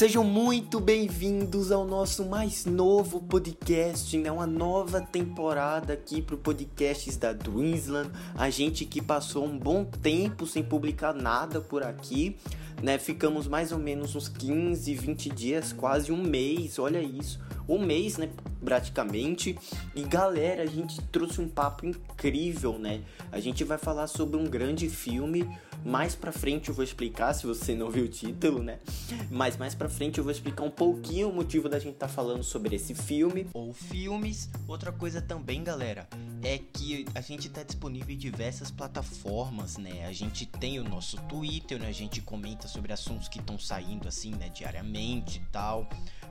Sejam muito bem-vindos ao nosso mais novo podcast, né? Uma nova temporada aqui pro podcasts da Dreamsland. A gente que passou um bom tempo sem publicar nada por aqui, né? Ficamos mais ou menos uns 15, 20 dias, quase um mês, olha isso. Um mês, né? Praticamente. E galera, a gente trouxe um papo incrível, né? A gente vai falar sobre um grande filme mais pra frente eu vou explicar, se você não viu o título, né? Mas mais pra frente eu vou explicar um pouquinho o motivo da gente estar tá falando sobre esse filme. Ou filmes. Outra coisa também, galera, é que a gente tá disponível em diversas plataformas, né? A gente tem o nosso Twitter, né? A gente comenta sobre assuntos que estão saindo assim, né? Diariamente e tal.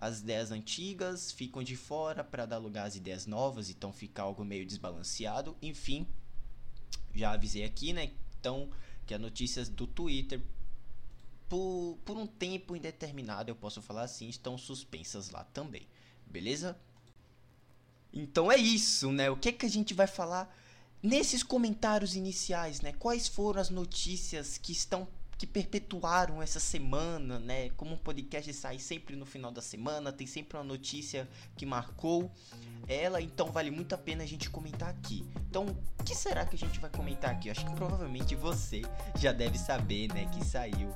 as ideias antigas ficam de fora para dar lugar às ideias novas, então fica algo meio desbalanceado. Enfim, já avisei aqui, né? Então, que as notícias do Twitter, por, por um tempo indeterminado, eu posso falar assim, estão suspensas lá também, beleza? Então é isso, né? O que, que a gente vai falar nesses comentários iniciais, né? Quais foram as notícias que estão que perpetuaram essa semana, né? Como um podcast sai sempre no final da semana, tem sempre uma notícia que marcou ela, então vale muito a pena a gente comentar aqui. Então, o que será que a gente vai comentar aqui? Acho que provavelmente você já deve saber, né, que saiu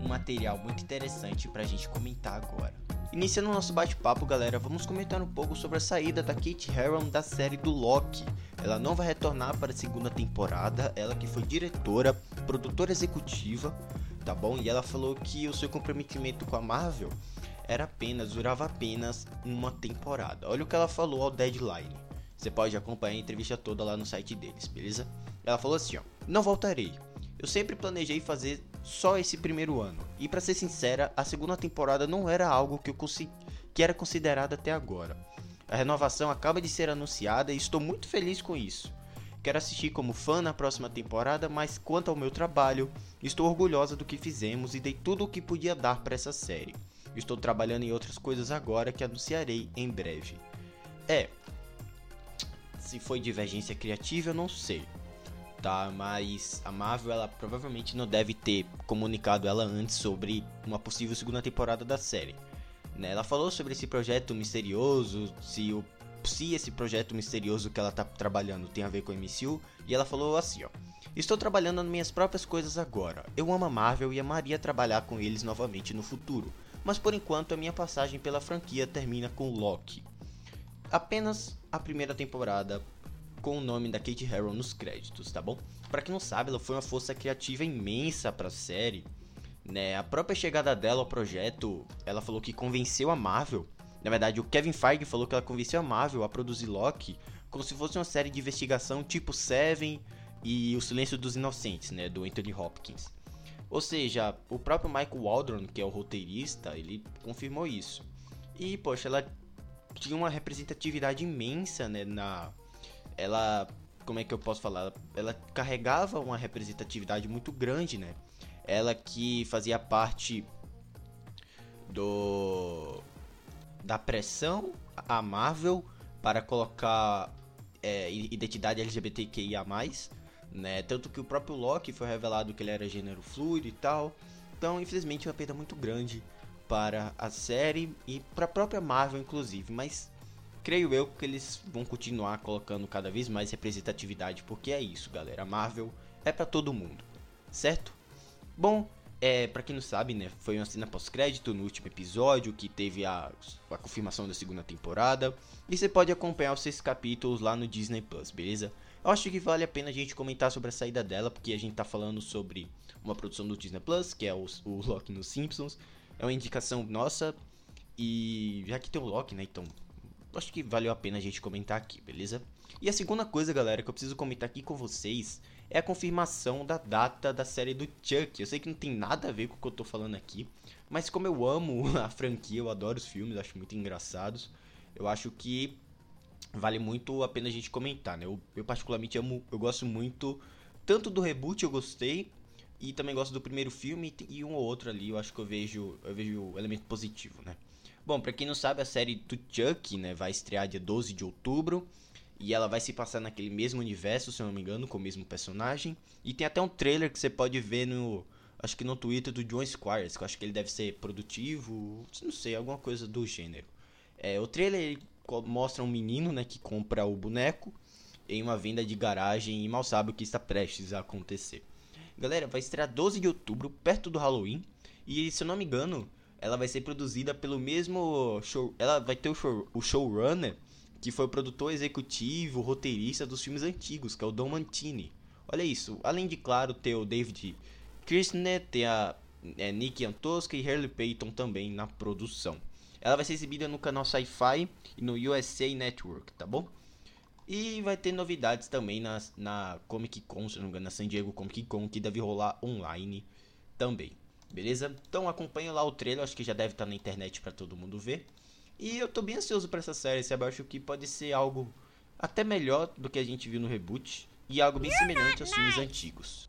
um material muito interessante pra gente comentar agora. Iniciando nosso bate-papo, galera, vamos comentar um pouco sobre a saída da Kate Herron da série do Loki. Ela não vai retornar para a segunda temporada, ela que foi diretora, produtora executiva, tá bom? E ela falou que o seu comprometimento com a Marvel era apenas, durava apenas uma temporada. Olha o que ela falou ao Deadline. Você pode acompanhar a entrevista toda lá no site deles, beleza? Ela falou assim, ó: "Não voltarei. Eu sempre planejei fazer só esse primeiro ano. E para ser sincera, a segunda temporada não era algo que eu que era considerado até agora. A renovação acaba de ser anunciada e estou muito feliz com isso. Quero assistir como fã na próxima temporada, mas quanto ao meu trabalho, estou orgulhosa do que fizemos e dei tudo o que podia dar para essa série. Estou trabalhando em outras coisas agora que anunciarei em breve. É, se foi divergência criativa, eu não sei tá? Mas a Marvel, ela provavelmente não deve ter comunicado ela antes sobre uma possível segunda temporada da série. Né? Ela falou sobre esse projeto misterioso, se, o, se esse projeto misterioso que ela tá trabalhando tem a ver com o MCU, e ela falou assim, ó. Estou trabalhando nas minhas próprias coisas agora. Eu amo a Marvel e amaria trabalhar com eles novamente no futuro, mas por enquanto a minha passagem pela franquia termina com Loki. Apenas a primeira temporada com o nome da Kate Harrow nos créditos, tá bom? Para quem não sabe, ela foi uma força criativa imensa para a série, né? A própria chegada dela ao projeto, ela falou que convenceu a Marvel. Na verdade, o Kevin Feige falou que ela convenceu a Marvel a produzir Loki como se fosse uma série de investigação tipo Seven e O Silêncio dos Inocentes, né, do Anthony Hopkins. Ou seja, o próprio Michael Waldron, que é o roteirista, ele confirmou isso. E, poxa, ela tinha uma representatividade imensa, né, na ela como é que eu posso falar? Ela carregava uma representatividade muito grande, né? Ela que fazia parte do da pressão à Marvel para colocar é, identidade LGBTQIA+, né? Tanto que o próprio Loki foi revelado que ele era gênero fluido e tal. Então, infelizmente, é uma perda muito grande para a série e para a própria Marvel, inclusive. Mas creio eu que eles vão continuar colocando cada vez mais representatividade, porque é isso, galera. Marvel é para todo mundo, certo? Bom, é, para quem não sabe, né, foi uma cena pós-crédito no último episódio que teve a, a confirmação da segunda temporada. E você pode acompanhar os seis capítulos lá no Disney Plus, beleza? Eu acho que vale a pena a gente comentar sobre a saída dela, porque a gente tá falando sobre uma produção do Disney Plus, que é o, o Loki nos Simpsons. É uma indicação nossa. E já que tem o Loki, né? Então, acho que valeu a pena a gente comentar aqui, beleza? E a segunda coisa, galera, que eu preciso comentar aqui com vocês é a confirmação da data da série do Chuck. Eu sei que não tem nada a ver com o que eu tô falando aqui, mas como eu amo a franquia, eu adoro os filmes, acho muito engraçados, eu acho que vale muito a pena a gente comentar, né? Eu, eu particularmente amo, eu gosto muito tanto do reboot, eu gostei, e também gosto do primeiro filme e um ou outro ali, eu acho que eu vejo, eu vejo elemento positivo, né? Bom, para quem não sabe, a série do Chuck, né, vai estrear dia 12 de outubro. E ela vai se passar naquele mesmo universo, se eu não me engano, com o mesmo personagem. E tem até um trailer que você pode ver no. Acho que no Twitter do John Squires, que eu acho que ele deve ser produtivo, não sei, alguma coisa do gênero. É, o trailer mostra um menino né, que compra o boneco em uma venda de garagem e mal sabe o que está prestes a acontecer. Galera, vai estrear 12 de outubro, perto do Halloween. E se eu não me engano, ela vai ser produzida pelo mesmo show. Ela vai ter o, show, o showrunner que foi o produtor executivo, roteirista dos filmes antigos, que é o Don Mantini. Olha isso, além de, claro, ter o David Kirshner, ter a é, Nick Antosca e Harley Payton também na produção. Ela vai ser exibida no canal Sci-Fi e no USA Network, tá bom? E vai ter novidades também na, na Comic Con, se não me engano, na San Diego Comic Con, que deve rolar online também. Beleza? Então acompanha lá o trailer, acho que já deve estar na internet para todo mundo ver. E eu tô bem ansioso para essa série, sabe? Eu acho que pode ser algo até melhor do que a gente viu no reboot e algo bem semelhante aos filmes antigos.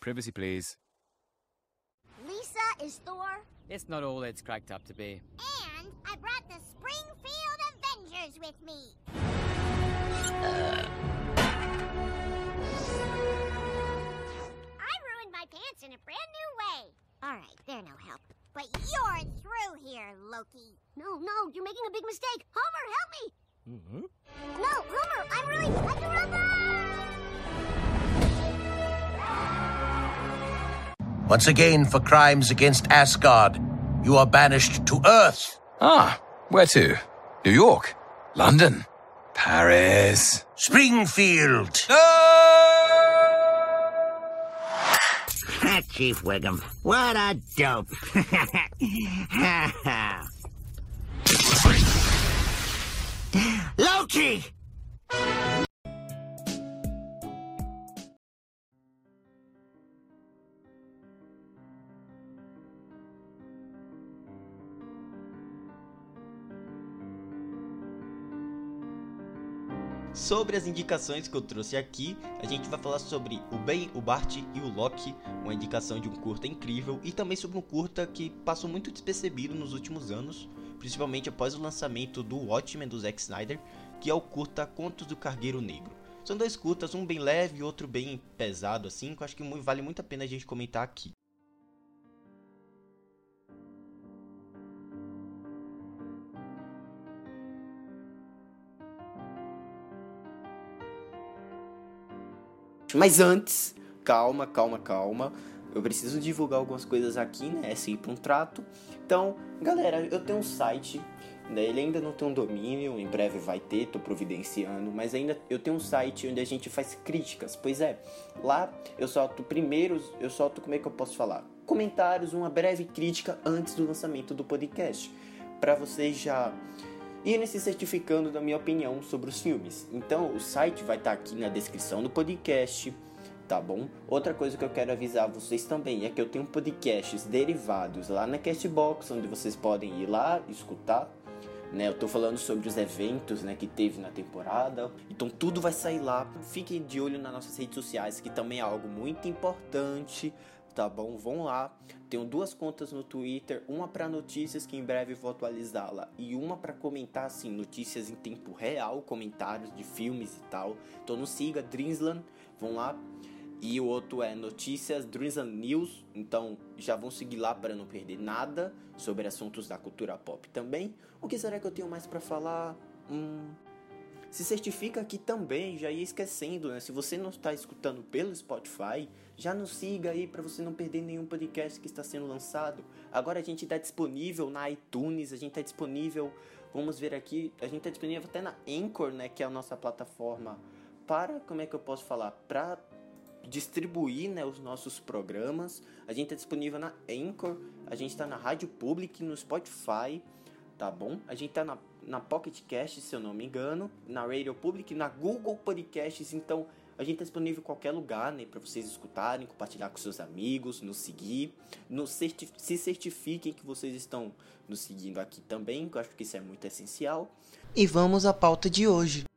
Privacy, please. Lisa is Thor. It's not all it's cracked up to be. And I brought the Springfield Avengers with me. Pants in a brand new way. All right, they're no help. But you're through here, Loki. No, no, you're making a big mistake. Homer, help me! Mm -hmm. No, Homer, I'm really... Once again, for crimes against Asgard, you are banished to Earth. Ah, where to? New York? London? Paris? Springfield! No! Chief Wiggum. What a dope. Loki! Sobre as indicações que eu trouxe aqui, a gente vai falar sobre o Ben, o Bart e o Loki, uma indicação de um curta incrível, e também sobre um curta que passou muito despercebido nos últimos anos, principalmente após o lançamento do Watchmen do Zack Snyder, que é o curta Contos do Cargueiro Negro. São dois curtas, um bem leve e outro bem pesado, assim, que eu acho que vale muito a pena a gente comentar aqui. Mas antes, calma, calma, calma. Eu preciso divulgar algumas coisas aqui, né? É sempre um trato. Então, galera, eu tenho um site, né? Ele ainda não tem um domínio, em breve vai ter, tô providenciando, mas ainda eu tenho um site onde a gente faz críticas. Pois é, lá eu solto primeiro, eu solto como é que eu posso falar? Comentários, uma breve crítica antes do lançamento do podcast, para vocês já irem se certificando da minha opinião sobre os filmes. Então, o site vai estar tá aqui na descrição do podcast, tá bom? Outra coisa que eu quero avisar vocês também é que eu tenho podcasts derivados lá na Castbox, onde vocês podem ir lá escutar. Né, eu tô falando sobre os eventos né, que teve na temporada. Então tudo vai sair lá. Fiquem de olho nas nossas redes sociais, que também é algo muito importante tá bom? Vão lá. Tenho duas contas no Twitter, uma para notícias que em breve vou atualizá-la e uma para comentar assim notícias em tempo real, comentários de filmes e tal. Então não siga Dreamsland, vão lá. E o outro é notícias Dreamsland News, então já vão seguir lá para não perder nada sobre assuntos da cultura pop também. O que será que eu tenho mais para falar? Hum, se certifica aqui também, já ia esquecendo, né? Se você não está escutando pelo Spotify, já nos siga aí para você não perder nenhum podcast que está sendo lançado. Agora a gente está disponível na iTunes, a gente está disponível, vamos ver aqui, a gente está disponível até na Anchor, né? Que é a nossa plataforma para, como é que eu posso falar? Para distribuir né, os nossos programas. A gente está disponível na Anchor, a gente está na Rádio Public, no Spotify, tá bom? A gente está na na Pocket Cast, se eu não me engano, na Radio Public, na Google Podcasts, então a gente está disponível em qualquer lugar, né, para vocês escutarem, compartilhar com seus amigos, nos seguir, nos se certifiquem que vocês estão nos seguindo aqui também, que eu acho que isso é muito essencial. E vamos à pauta de hoje.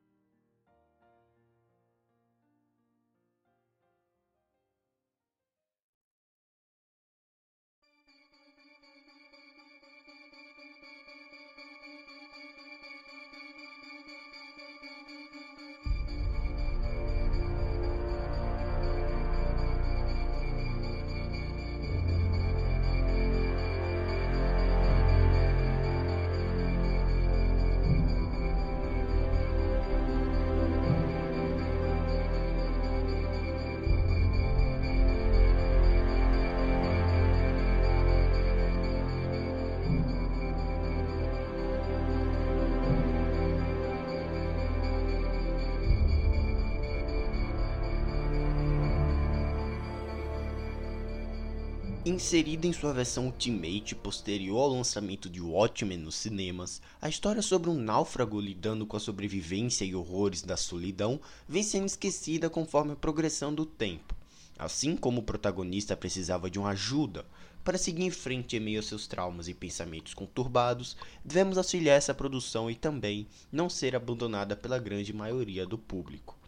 Inserida em sua versão Ultimate posterior ao lançamento de Watchmen nos cinemas, a história sobre um náufrago lidando com a sobrevivência e horrores da solidão vem sendo esquecida conforme a progressão do tempo. Assim como o protagonista precisava de uma ajuda para seguir em frente em meio a seus traumas e pensamentos conturbados, devemos auxiliar essa produção e também não ser abandonada pela grande maioria do público.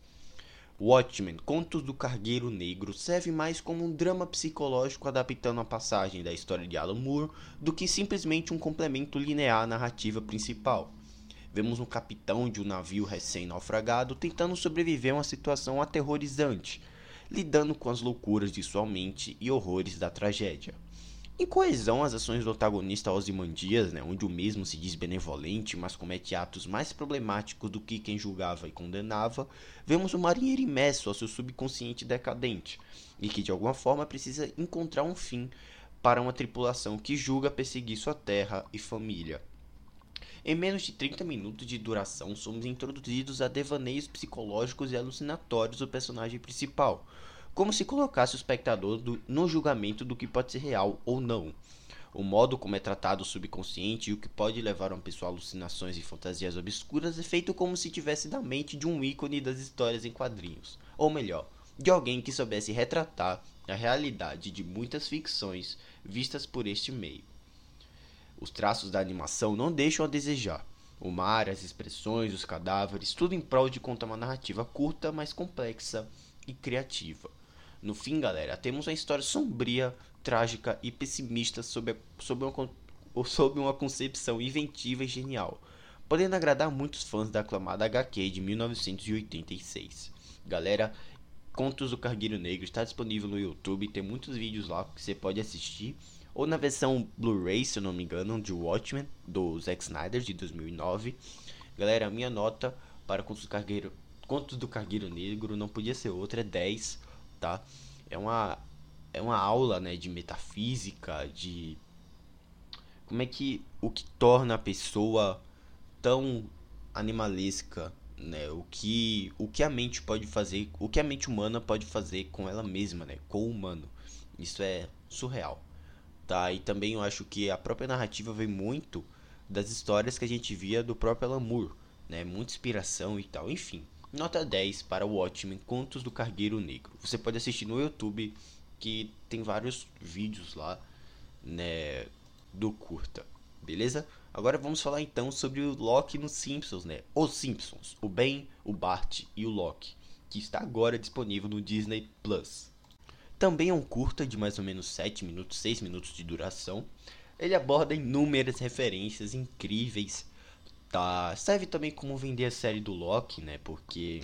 Watchmen, Contos do Cargueiro Negro, serve mais como um drama psicológico adaptando a passagem da história de Alan Moore do que simplesmente um complemento linear à narrativa principal. Vemos um capitão de um navio recém-naufragado tentando sobreviver a uma situação aterrorizante, lidando com as loucuras de sua mente e horrores da tragédia. Em coesão, as ações do antagonista Ozymandias, né, onde o mesmo se diz benevolente, mas comete atos mais problemáticos do que quem julgava e condenava, vemos o marinheiro imerso ao seu subconsciente decadente, e que de alguma forma precisa encontrar um fim para uma tripulação que julga perseguir sua terra e família. Em menos de 30 minutos de duração, somos introduzidos a devaneios psicológicos e alucinatórios do personagem principal, como se colocasse o espectador do, no julgamento do que pode ser real ou não. O modo como é tratado o subconsciente e o que pode levar uma pessoa a alucinações e fantasias obscuras é feito como se tivesse da mente de um ícone das histórias em quadrinhos, ou melhor, de alguém que soubesse retratar a realidade de muitas ficções vistas por este meio. Os traços da animação não deixam a desejar. O mar, as expressões, os cadáveres, tudo em prol de contar uma narrativa curta, mas complexa e criativa. No fim, galera, temos uma história sombria, trágica e pessimista sobre, sobre, uma, sobre uma concepção inventiva e genial, podendo agradar muitos fãs da aclamada HQ de 1986. Galera, Contos do Cargueiro Negro está disponível no YouTube, tem muitos vídeos lá que você pode assistir, ou na versão Blu-ray, se eu não me engano, de Watchmen, do Zack Snyder, de 2009. Galera, minha nota para Contos do Cargueiro, Contos do Cargueiro Negro não podia ser outra, é 10 tá? É uma é uma aula, né, de metafísica, de como é que o que torna a pessoa tão animalesca, né? O que o que a mente pode fazer, o que a mente humana pode fazer com ela mesma, né? Com o humano. Isso é surreal. Tá? E também eu acho que a própria narrativa vem muito das histórias que a gente via do próprio Alan Moore, né? Muita inspiração e tal. Enfim, Nota 10 para o Watchmen Contos do Cargueiro Negro. Você pode assistir no YouTube que tem vários vídeos lá, né, do curta. Beleza? Agora vamos falar então sobre o Loki nos Simpsons, né? Os Simpsons, o Ben, o Bart e o Loki, que está agora disponível no Disney Plus. Também é um curta de mais ou menos 7 minutos, 6 minutos de duração. Ele aborda inúmeras referências incríveis. Tá? Serve também como vender a série do Loki, né? Porque,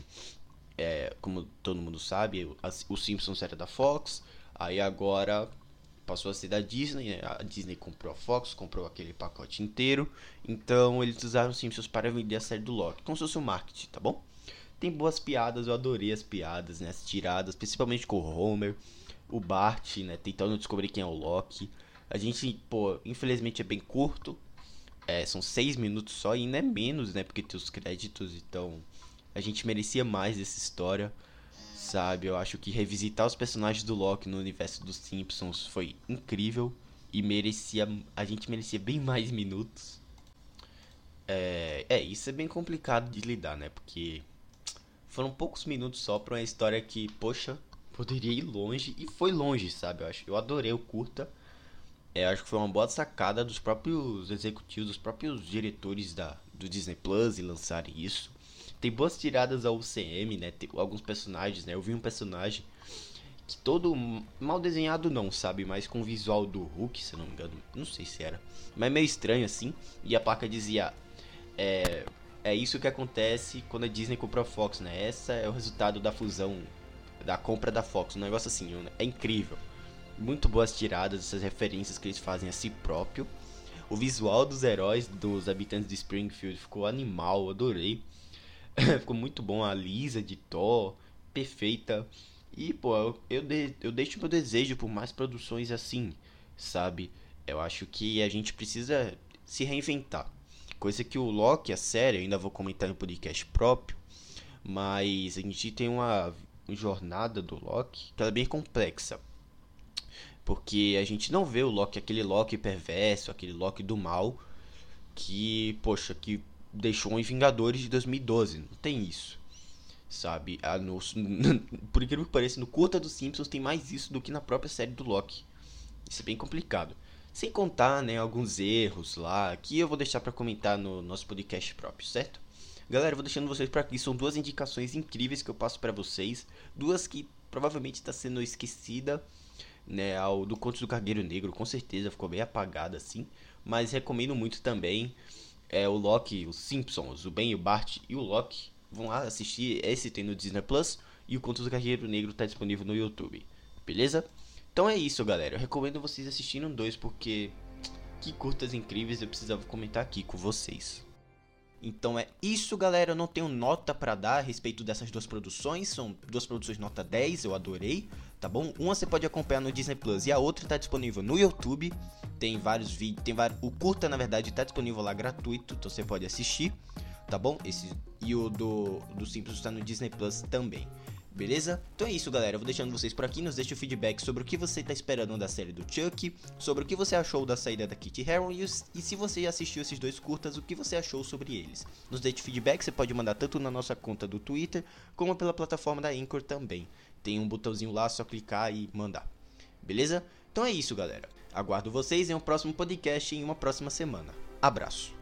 é, como todo mundo sabe, o Simpsons era da Fox. Aí agora passou a ser da Disney. Né? A Disney comprou a Fox, comprou aquele pacote inteiro. Então eles usaram os Simpsons para vender a série do Loki. Como se fosse um marketing, tá bom? Tem boas piadas, eu adorei as piadas, né? As tiradas, principalmente com o Homer, o Bart, né? Tentando descobrir quem é o Loki. A gente, pô, infelizmente é bem curto. É, são seis minutos só e não é menos, né? Porque tem os créditos, então a gente merecia mais dessa história, sabe? Eu acho que revisitar os personagens do Loki no universo dos Simpsons foi incrível e merecia, a gente merecia bem mais minutos. É, é, isso é bem complicado de lidar, né? Porque foram poucos minutos só pra uma história que, poxa, poderia ir longe e foi longe, sabe? Eu acho, eu adorei o curta. É, acho que foi uma boa sacada dos próprios executivos, dos próprios diretores da, do Disney Plus e lançarem isso. Tem boas tiradas ao UCM, né? Tem alguns personagens, né? Eu vi um personagem que todo mal desenhado não, sabe? Mas com o visual do Hulk, se não me engano. Não sei se era. Mas meio estranho assim. E a placa dizia... É, é isso que acontece quando a Disney comprou a Fox, né? Essa é o resultado da fusão, da compra da Fox. Um negócio assim, é incrível muito boas tiradas, essas referências que eles fazem a si próprio. O visual dos heróis, dos habitantes de Springfield ficou animal, adorei. ficou muito bom a Lisa de Thor, perfeita. E, pô, eu, de, eu deixo meu desejo por mais produções assim, sabe? Eu acho que a gente precisa se reinventar. Coisa que o Loki, a série, eu ainda vou comentar no podcast próprio. Mas a gente tem uma jornada do Loki que ela é bem complexa. Porque a gente não vê o Loki, aquele Loki perverso, aquele Loki do mal, que, poxa, que deixou em Vingadores de 2012. Não tem isso. Sabe? Ah, no, por incrível que pareça, no curta dos Simpsons tem mais isso do que na própria série do Loki. Isso é bem complicado. Sem contar, né, alguns erros lá, que eu vou deixar para comentar no nosso podcast próprio, certo? Galera, vou deixando vocês para aqui. São duas indicações incríveis que eu passo para vocês. Duas que provavelmente está sendo esquecida né, ao do Contos do Cargueiro Negro, com certeza ficou bem apagado assim, mas recomendo muito também é o Loki, os Simpsons, o Ben, o Bart e o Loki. Vão lá assistir, esse tem no Disney Plus e o Contos do Cargueiro Negro está disponível no YouTube. Beleza? Então é isso, galera. Eu recomendo vocês assistirem dois porque que curtas incríveis eu precisava comentar aqui com vocês. Então é isso, galera. Eu não tenho nota para dar a respeito dessas duas produções. São duas produções nota 10, eu adorei, tá bom? Uma você pode acompanhar no Disney Plus e a outra tá disponível no YouTube. Tem vários vídeos, tem vários, o curta na verdade tá disponível lá gratuito, então você pode assistir, tá bom? Esse e o do do Simpsons está no Disney Plus também. Beleza? Então é isso, galera. Eu vou deixando vocês por aqui. Nos deixe o feedback sobre o que você está esperando da série do Chuck, sobre o que você achou da saída da Kitty Harron e, e se você assistiu esses dois curtas, o que você achou sobre eles. Nos deixe feedback, você pode mandar tanto na nossa conta do Twitter, como pela plataforma da Anchor também. Tem um botãozinho lá, só clicar e mandar. Beleza? Então é isso, galera. Aguardo vocês em um próximo podcast em uma próxima semana. Abraço.